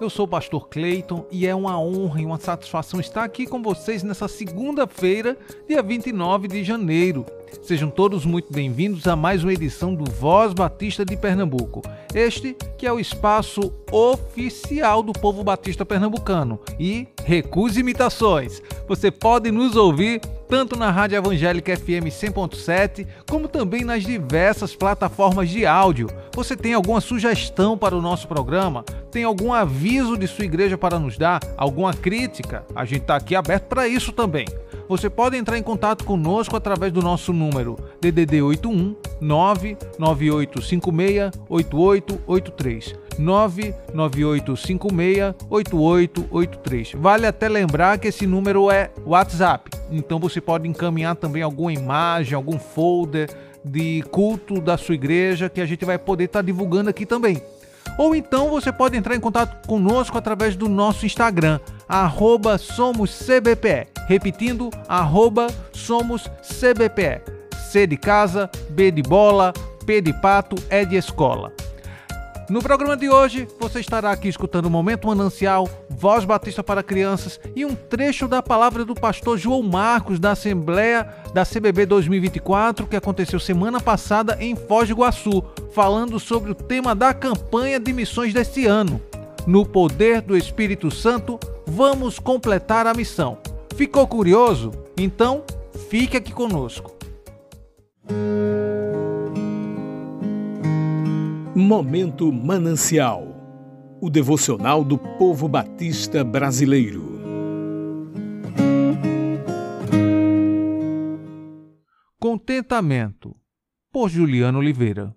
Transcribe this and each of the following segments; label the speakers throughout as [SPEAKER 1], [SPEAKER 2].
[SPEAKER 1] Eu sou o pastor Cleiton e é uma honra e uma satisfação estar aqui com vocês nessa segunda-feira, dia 29 de janeiro. Sejam todos muito bem-vindos a mais uma edição do Voz Batista de Pernambuco. Este que é o espaço oficial do povo batista pernambucano. E recuse imitações. Você pode nos ouvir tanto na Rádio Evangélica FM 100.7, como também nas diversas plataformas de áudio. Você tem alguma sugestão para o nosso programa? Tem algum aviso de sua igreja para nos dar? Alguma crítica? A gente está aqui aberto para isso também. Você pode entrar em contato conosco através do nosso número DDD 81 99856 8883. 99856 8883. Vale até lembrar que esse número é WhatsApp, então você pode encaminhar também alguma imagem, algum folder de culto da sua igreja que a gente vai poder estar tá divulgando aqui também. Ou então você pode entrar em contato conosco através do nosso Instagram, arroba SomosCBPE. Repetindo, arroba SomosCBPE. C de casa, B de bola, P de pato, E de escola. No programa de hoje, você estará aqui escutando Momento Manancial, Voz Batista para Crianças e um trecho da palavra do pastor João Marcos da Assembleia da CBB 2024 que aconteceu semana passada em Foz do Iguaçu, falando sobre o tema da campanha de missões deste ano. No poder do Espírito Santo, vamos completar a missão. Ficou curioso? Então, fique aqui conosco.
[SPEAKER 2] Momento Manancial o devocional do povo batista brasileiro.
[SPEAKER 1] Contentamento, por Juliano Oliveira.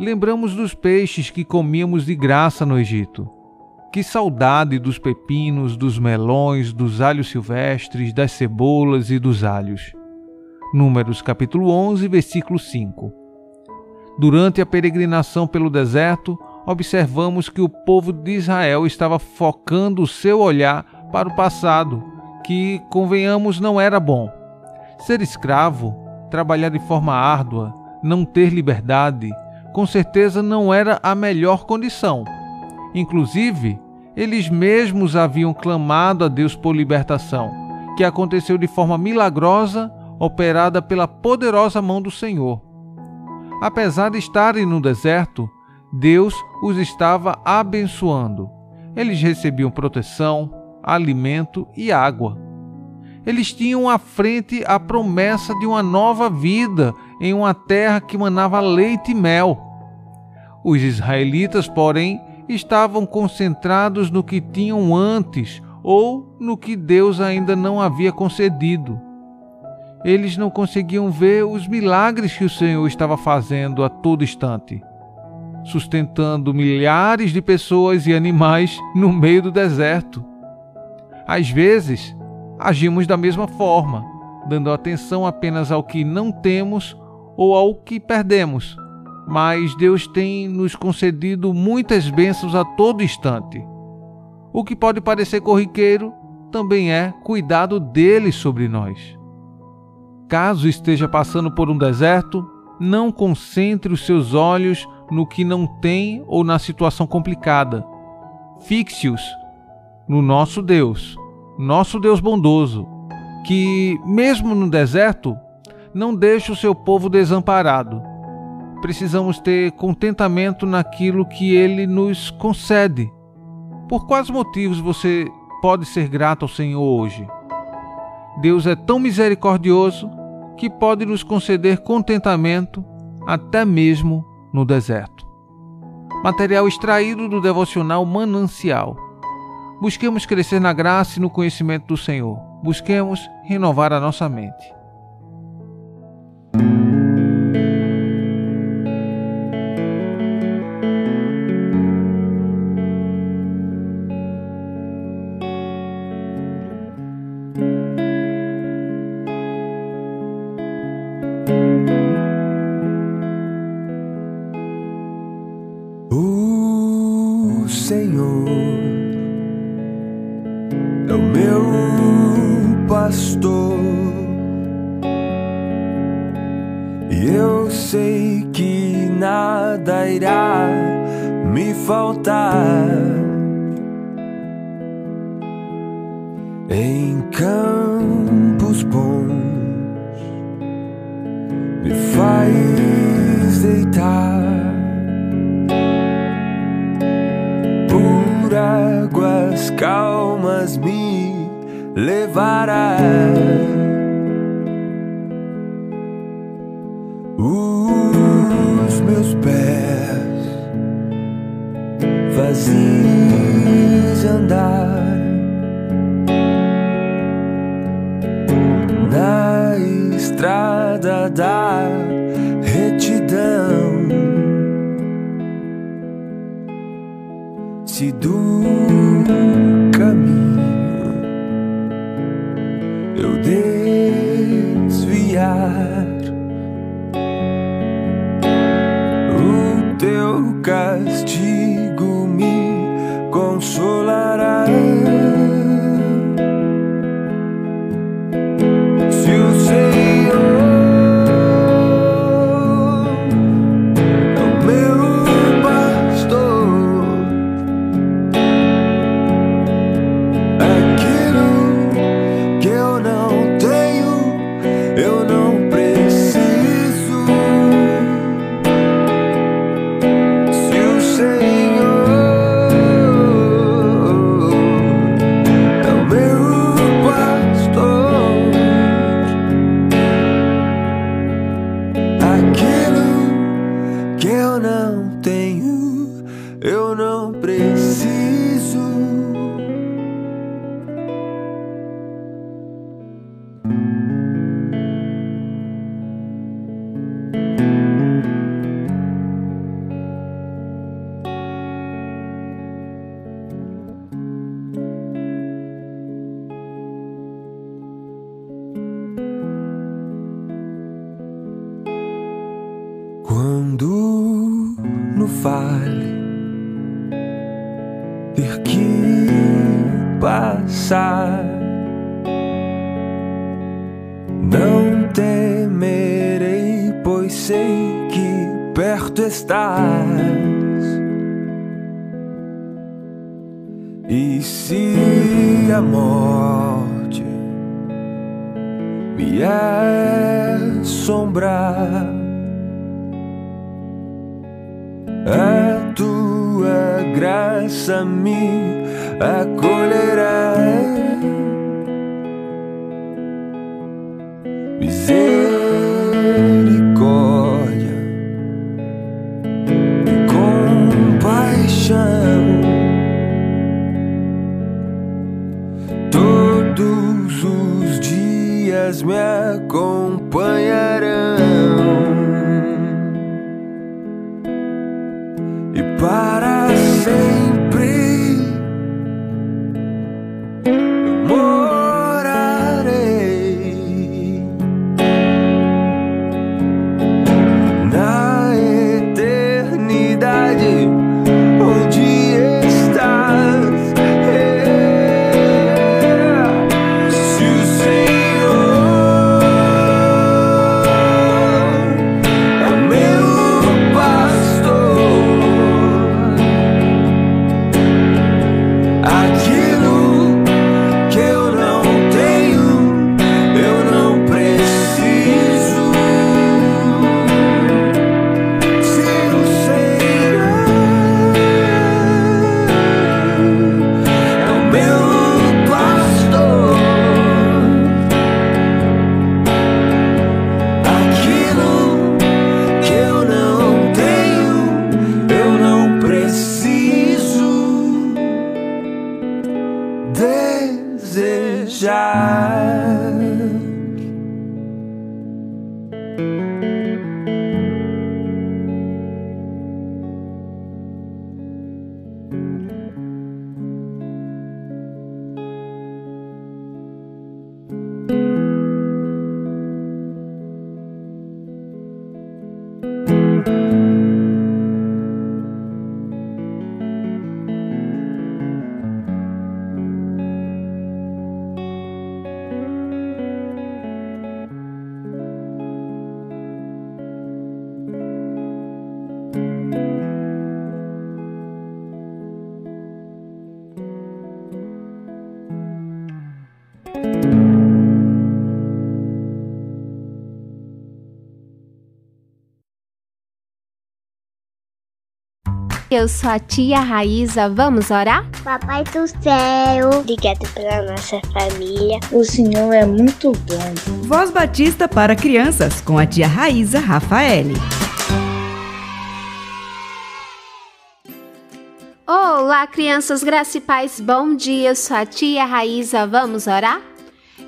[SPEAKER 1] Lembramos dos peixes que comíamos de graça no Egito. Que saudade dos pepinos, dos melões, dos alhos silvestres, das cebolas e dos alhos. Números capítulo 11, versículo 5. Durante a peregrinação pelo deserto, observamos que o povo de Israel estava focando o seu olhar para o passado, que, convenhamos, não era bom. Ser escravo, trabalhar de forma árdua, não ter liberdade, com certeza não era a melhor condição. Inclusive, eles mesmos haviam clamado a Deus por libertação, que aconteceu de forma milagrosa, operada pela poderosa mão do Senhor. Apesar de estarem no deserto, Deus os estava abençoando. Eles recebiam proteção, alimento e água. Eles tinham à frente a promessa de uma nova vida em uma terra que manava leite e mel. Os israelitas, porém, estavam concentrados no que tinham antes ou no que Deus ainda não havia concedido eles não conseguiam ver os milagres que o Senhor estava fazendo a todo instante, sustentando milhares de pessoas e animais no meio do deserto. Às vezes, agimos da mesma forma, dando atenção apenas ao que não temos ou ao que perdemos. Mas Deus tem nos concedido muitas bênçãos a todo instante. O que pode parecer corriqueiro também é cuidado dele sobre nós. Caso esteja passando por um deserto, não concentre os seus olhos no que não tem ou na situação complicada. Fixe-os no nosso Deus, nosso Deus bondoso, que, mesmo no deserto, não deixa o seu povo desamparado. Precisamos ter contentamento naquilo que ele nos concede. Por quais motivos você pode ser grato ao Senhor hoje? Deus é tão misericordioso que pode nos conceder contentamento até mesmo no deserto. Material extraído do devocional Manancial. Busquemos crescer na graça e no conhecimento do Senhor. Busquemos renovar a nossa mente.
[SPEAKER 3] me levarás. morto estás. E se a morte me assombrar, a é tua graça me acolhe. É Cause we're Eu
[SPEAKER 4] sou a tia Raíza, vamos orar?
[SPEAKER 5] Papai do céu, obrigado pela nossa família.
[SPEAKER 6] O Senhor é muito bom.
[SPEAKER 7] Voz Batista para crianças com a tia Raíza Rafaele.
[SPEAKER 4] Olá, crianças, graça e paz, bom dia. Eu sou a tia Raíza, vamos orar?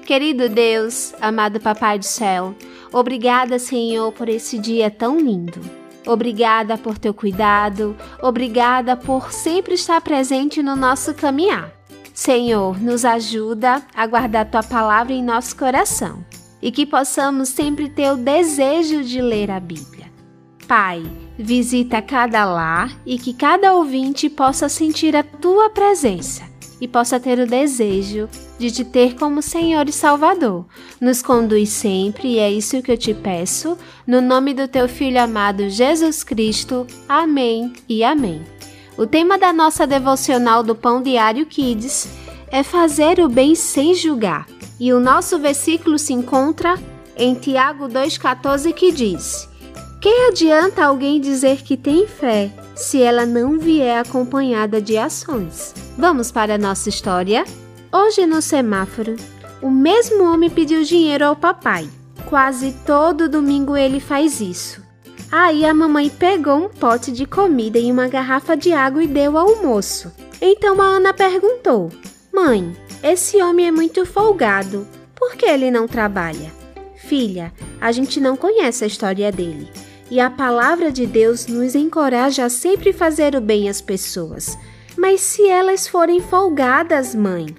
[SPEAKER 4] Querido Deus, amado Papai do céu, obrigada, Senhor, por esse dia tão lindo. Obrigada por teu cuidado, obrigada por sempre estar presente no nosso caminhar. Senhor, nos ajuda a guardar tua palavra em nosso coração e que possamos sempre ter o desejo de ler a Bíblia. Pai, visita cada lar e que cada ouvinte possa sentir a tua presença e possa ter o desejo de te ter como Senhor e Salvador. Nos conduz sempre e é isso que eu te peço, no nome do teu Filho amado Jesus Cristo. Amém e amém. O tema da nossa devocional do Pão Diário Kids é fazer o bem sem julgar. E o nosso versículo se encontra em Tiago 2,14 que diz: Que adianta alguém dizer que tem fé se ela não vier acompanhada de ações? Vamos para a nossa história? Hoje no semáforo, o mesmo homem pediu dinheiro ao papai. Quase todo domingo ele faz isso. Aí a mamãe pegou um pote de comida e uma garrafa de água e deu ao moço. Então a Ana perguntou: Mãe, esse homem é muito folgado. Por que ele não trabalha? Filha, a gente não conhece a história dele. E a palavra de Deus nos encoraja a sempre fazer o bem às pessoas. Mas se elas forem folgadas, mãe?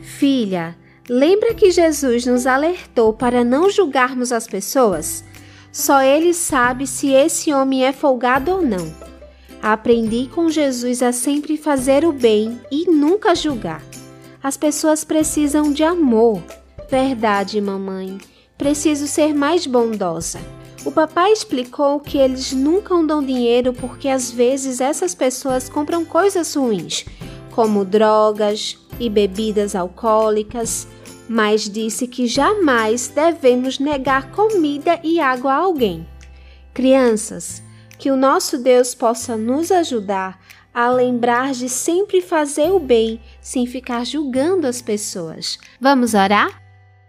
[SPEAKER 4] Filha, lembra que Jesus nos alertou para não julgarmos as pessoas? Só ele sabe se esse homem é folgado ou não. Aprendi com Jesus a sempre fazer o bem e nunca julgar. As pessoas precisam de amor. Verdade, mamãe. Preciso ser mais bondosa. O papai explicou que eles nunca dão dinheiro porque às vezes essas pessoas compram coisas ruins, como drogas, e bebidas alcoólicas, mas disse que jamais devemos negar comida e água a alguém. Crianças, que o nosso Deus possa nos ajudar a lembrar de sempre fazer o bem sem ficar julgando as pessoas. Vamos orar?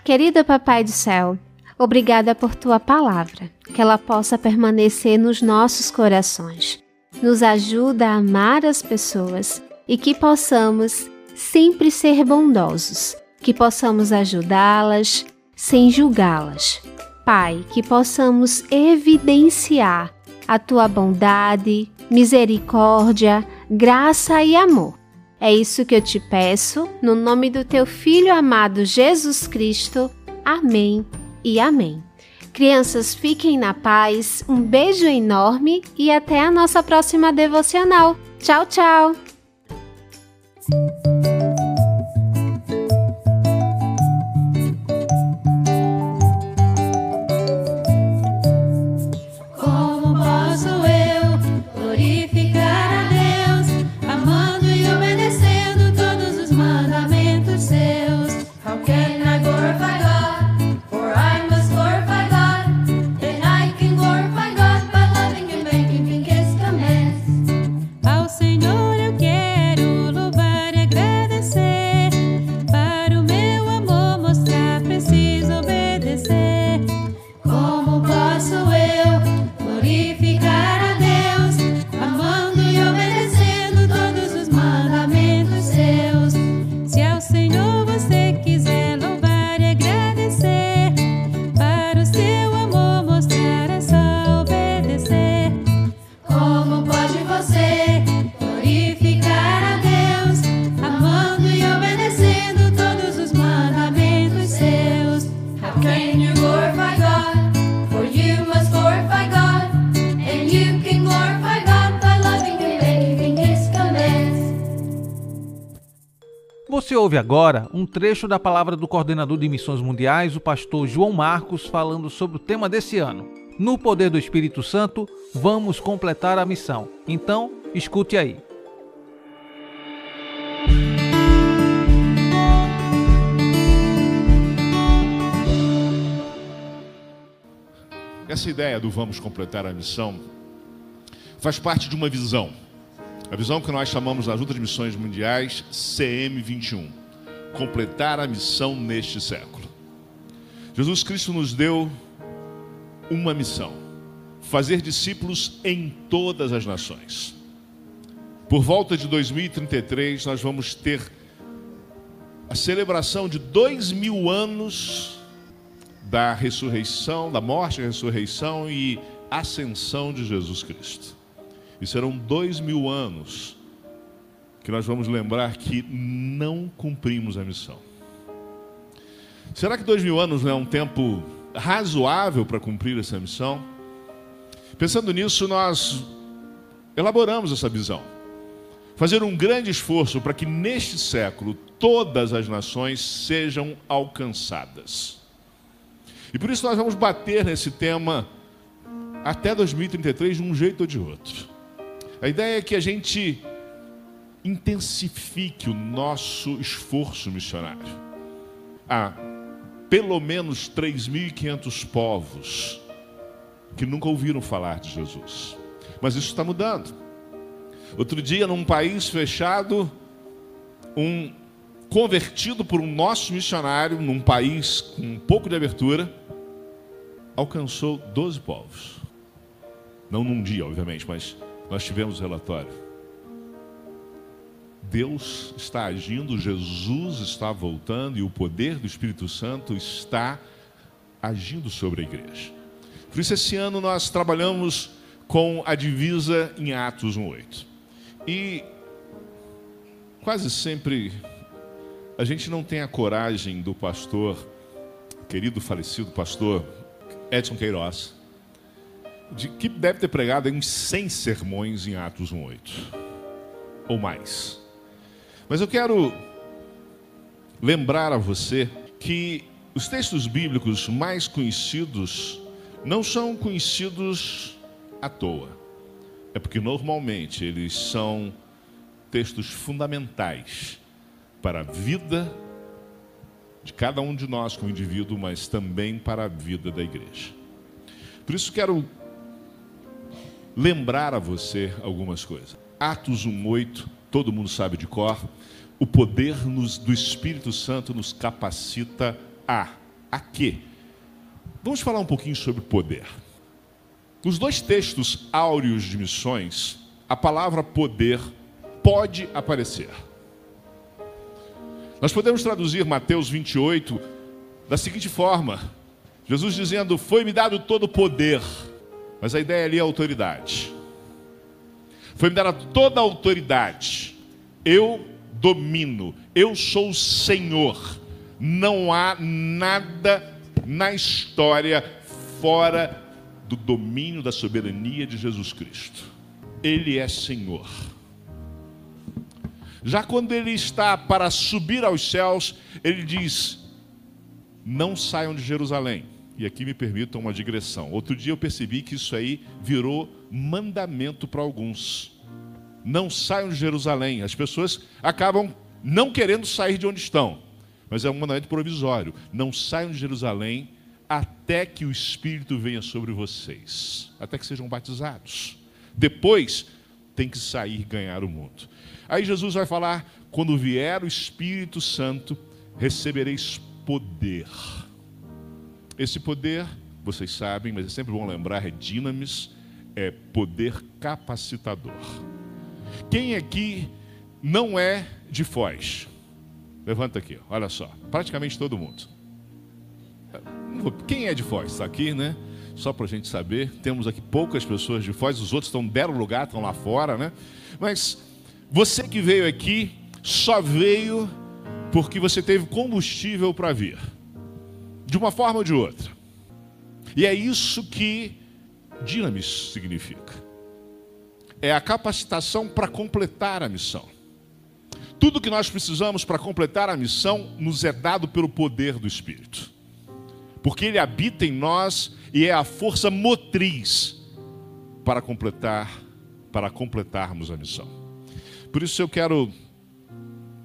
[SPEAKER 4] Querido Papai do Céu, obrigada por tua palavra, que ela possa permanecer nos nossos corações. Nos ajuda a amar as pessoas e que possamos sempre ser bondosos, que possamos ajudá-las sem julgá-las. Pai, que possamos evidenciar a tua bondade, misericórdia, graça e amor. É isso que eu te peço, no nome do teu Filho amado Jesus Cristo. Amém e amém. Crianças, fiquem na paz, um beijo enorme e até a nossa próxima devocional. Tchau, tchau!
[SPEAKER 1] Ouve agora um trecho da palavra do coordenador de missões mundiais, o pastor João Marcos, falando sobre o tema desse ano. No poder do Espírito Santo, vamos completar a missão. Então, escute aí.
[SPEAKER 8] Essa ideia do vamos completar a missão faz parte de uma visão A visão que nós chamamos na Junta de Missões Mundiais CM21 completar a missão neste século. Jesus Cristo nos deu uma missão: fazer discípulos em todas as nações. Por volta de 2033, nós vamos ter a celebração de dois mil anos da ressurreição, da morte, ressurreição e ascensão de Jesus Cristo. E serão dois mil anos que nós vamos lembrar que não cumprimos a missão. Será que dois mil anos não é um tempo razoável para cumprir essa missão? Pensando nisso, nós elaboramos essa visão fazer um grande esforço para que neste século todas as nações sejam alcançadas. E por isso nós vamos bater nesse tema até 2033 de um jeito ou de outro. A ideia é que a gente intensifique o nosso esforço missionário. Há pelo menos 3.500 povos que nunca ouviram falar de Jesus. Mas isso está mudando. Outro dia, num país fechado, um convertido por um nosso missionário, num país com um pouco de abertura, alcançou 12 povos. Não num dia, obviamente, mas nós tivemos o relatório. Deus está agindo, Jesus está voltando e o poder do Espírito Santo está agindo sobre a igreja. Por isso, esse ano nós trabalhamos com a divisa em Atos 1,8. E quase sempre a gente não tem a coragem do pastor, querido falecido pastor Edson Queiroz, de, que deve ter pregado uns 100 sermões em Atos 1,8 ou mais. Mas eu quero lembrar a você que os textos bíblicos mais conhecidos não são conhecidos à toa é porque normalmente eles são textos fundamentais para a vida de cada um de nós como indivíduo, mas também para a vida da igreja. Por isso quero lembrar a você algumas coisas. Atos 1:8, todo mundo sabe de cor, o poder nos, do Espírito Santo nos capacita a a quê? Vamos falar um pouquinho sobre poder. Nos dois textos áureos de missões, a palavra poder pode aparecer. Nós podemos traduzir Mateus 28 da seguinte forma: Jesus dizendo, Foi-me dado todo o poder, mas a ideia ali é autoridade. Foi-me dada toda a autoridade, eu domino, eu sou o Senhor, não há nada na história fora do domínio da soberania de Jesus Cristo. Ele é Senhor. Já quando ele está para subir aos céus, ele diz: Não saiam de Jerusalém. E aqui me permitam uma digressão. Outro dia eu percebi que isso aí virou mandamento para alguns. Não saiam de Jerusalém. As pessoas acabam não querendo sair de onde estão, mas é um mandamento provisório. Não saiam de Jerusalém até que o Espírito venha sobre vocês, até que sejam batizados. Depois, tem que sair e ganhar o mundo. Aí Jesus vai falar: quando vier o Espírito Santo, recebereis poder. Esse poder, vocês sabem, mas é sempre bom lembrar, é dinamis, é poder capacitador. Quem aqui não é de Foz? Levanta aqui, olha só, praticamente todo mundo. Quem é de Foz? Está aqui, né? Só para a gente saber. Temos aqui poucas pessoas de Foz, os outros estão deram lugar, estão lá fora, né? Mas você que veio aqui só veio porque você teve combustível para vir, de uma forma ou de outra. E é isso que dinamis significa. É a capacitação para completar a missão. Tudo que nós precisamos para completar a missão nos é dado pelo poder do Espírito porque Ele habita em nós e é a força motriz para completar, para completarmos a missão. Por isso eu quero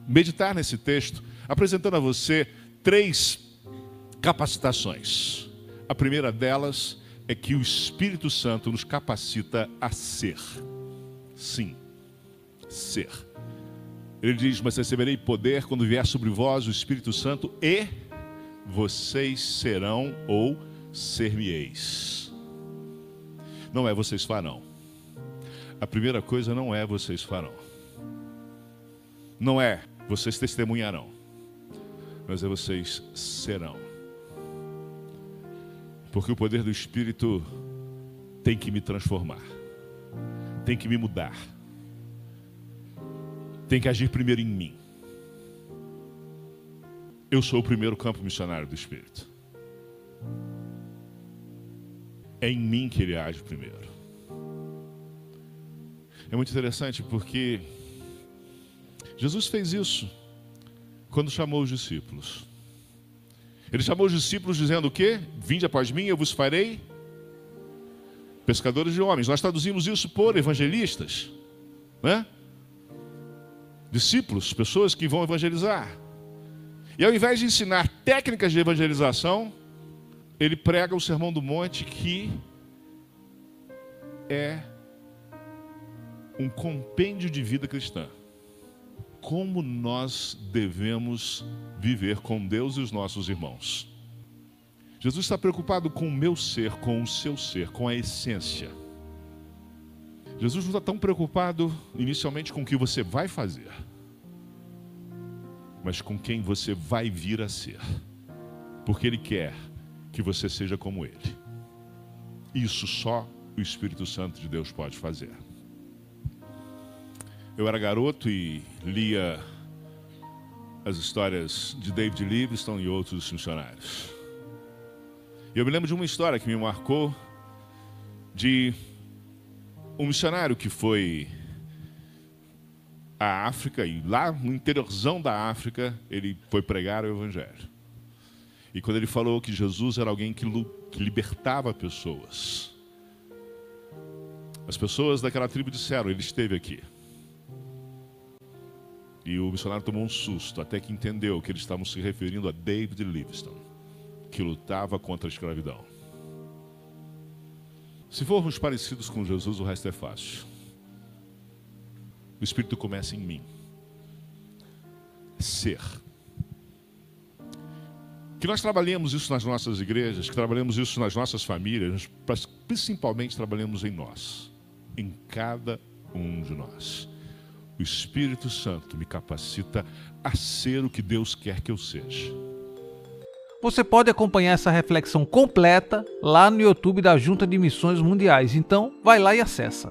[SPEAKER 8] meditar nesse texto, apresentando a você três capacitações. A primeira delas é que o Espírito Santo nos capacita a ser. Sim, ser. Ele diz: Mas receberei poder quando vier sobre vós o Espírito Santo e vocês serão ou ser-me-eis. Não é vocês farão. A primeira coisa não é vocês farão. Não é vocês testemunharão. Mas é vocês serão. Porque o poder do Espírito tem que me transformar, tem que me mudar, tem que agir primeiro em mim. Eu sou o primeiro campo missionário do Espírito. É em mim que ele age primeiro. É muito interessante porque Jesus fez isso quando chamou os discípulos. Ele chamou os discípulos dizendo o quê? Vinde após mim, eu vos farei pescadores de homens. Nós traduzimos isso por evangelistas, né? Discípulos, pessoas que vão evangelizar. E ao invés de ensinar técnicas de evangelização, ele prega o Sermão do Monte que é um compêndio de vida cristã. Como nós devemos viver com Deus e os nossos irmãos. Jesus está preocupado com o meu ser, com o seu ser, com a essência. Jesus não está tão preocupado inicialmente com o que você vai fazer, mas com quem você vai vir a ser, porque Ele quer que você seja como Ele. Isso só o Espírito Santo de Deus pode fazer. Eu era garoto e lia as histórias de David Livingstone e outros missionários. Eu me lembro de uma história que me marcou de um missionário que foi à África e lá no interiorzão da África ele foi pregar o evangelho. E quando ele falou que Jesus era alguém que libertava pessoas, as pessoas daquela tribo disseram: Ele esteve aqui. E o missionário tomou um susto, até que entendeu que eles estavam se referindo a David Livingstone, que lutava contra a escravidão. Se formos parecidos com Jesus, o resto é fácil. O Espírito começa em mim. Ser. Que nós trabalhemos isso nas nossas igrejas, que trabalhemos isso nas nossas famílias, principalmente trabalhemos em nós, em cada um de nós. O Espírito Santo me capacita a ser o que Deus quer que eu seja.
[SPEAKER 3] Você pode acompanhar essa reflexão completa lá no YouTube da Junta de Missões Mundiais. Então, vai lá e acessa.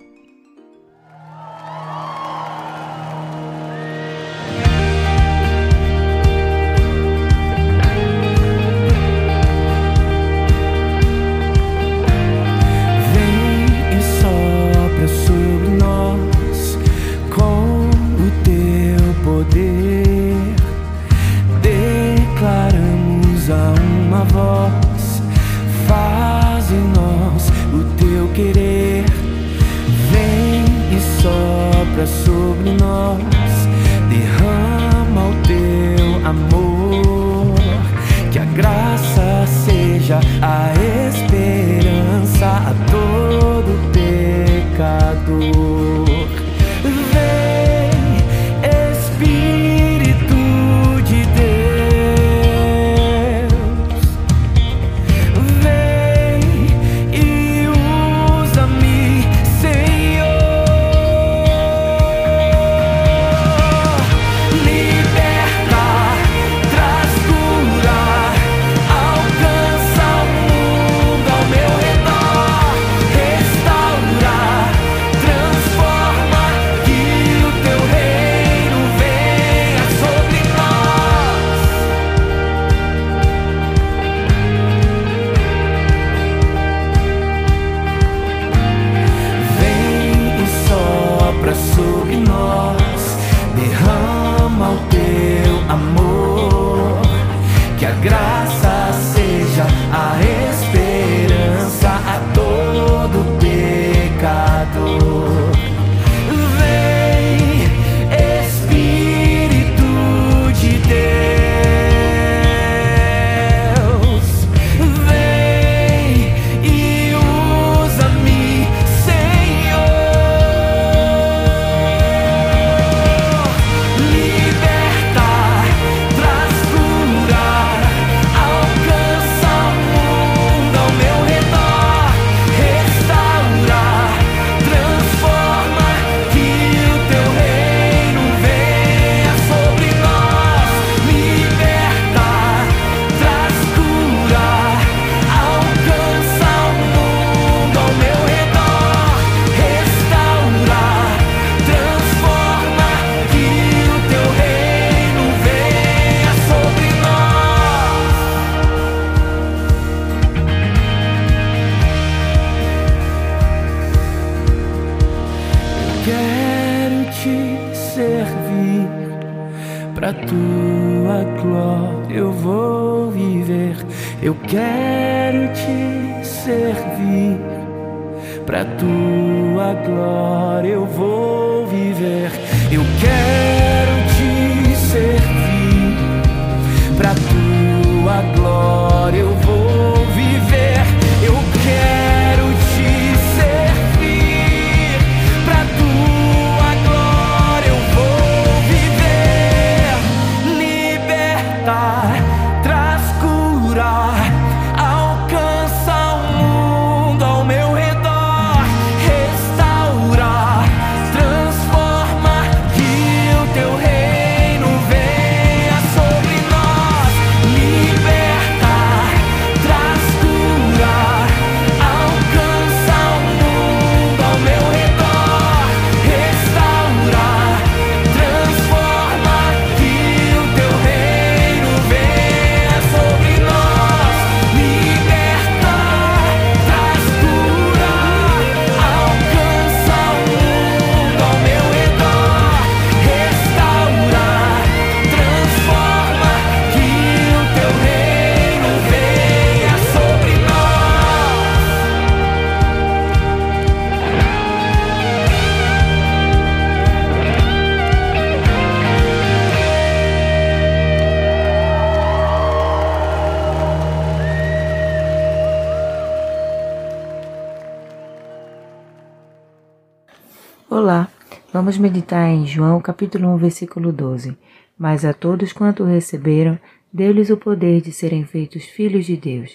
[SPEAKER 6] Vamos meditar em João capítulo 1, versículo 12. Mas a todos quanto receberam, deu-lhes o poder de serem feitos filhos de Deus,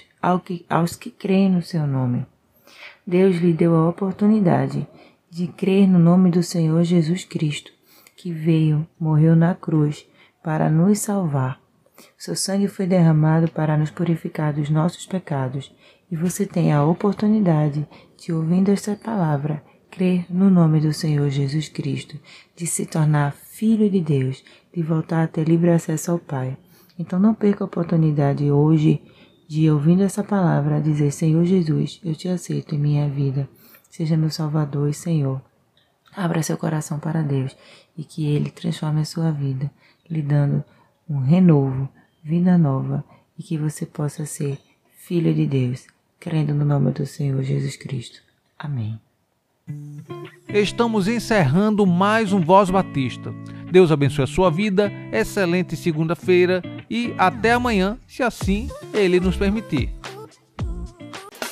[SPEAKER 6] aos que creem no seu nome. Deus lhe deu a oportunidade de crer no nome do Senhor Jesus Cristo, que veio, morreu na cruz para nos salvar. Seu sangue foi derramado para nos purificar dos nossos pecados, e você tem a oportunidade de, ouvindo esta palavra, crer no nome do Senhor Jesus Cristo, de se tornar filho de Deus, de voltar a ter livre acesso ao Pai. Então não perca a oportunidade hoje de, ouvindo essa palavra, dizer: Senhor Jesus, eu te aceito em minha vida, seja meu Salvador e Senhor. Abra seu coração para Deus e que Ele transforme a sua vida, lhe dando um renovo, vida nova e que você possa ser filho de Deus, crendo no nome do Senhor Jesus Cristo. Amém.
[SPEAKER 1] Estamos encerrando mais um Voz Batista. Deus abençoe a sua vida, excelente segunda-feira e até amanhã, se assim Ele nos permitir.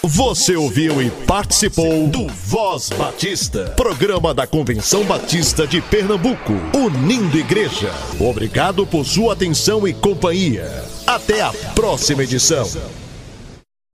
[SPEAKER 2] Você ouviu e participou do Voz Batista, programa da Convenção Batista de Pernambuco, unindo igreja. Obrigado por sua atenção e companhia. Até a próxima edição.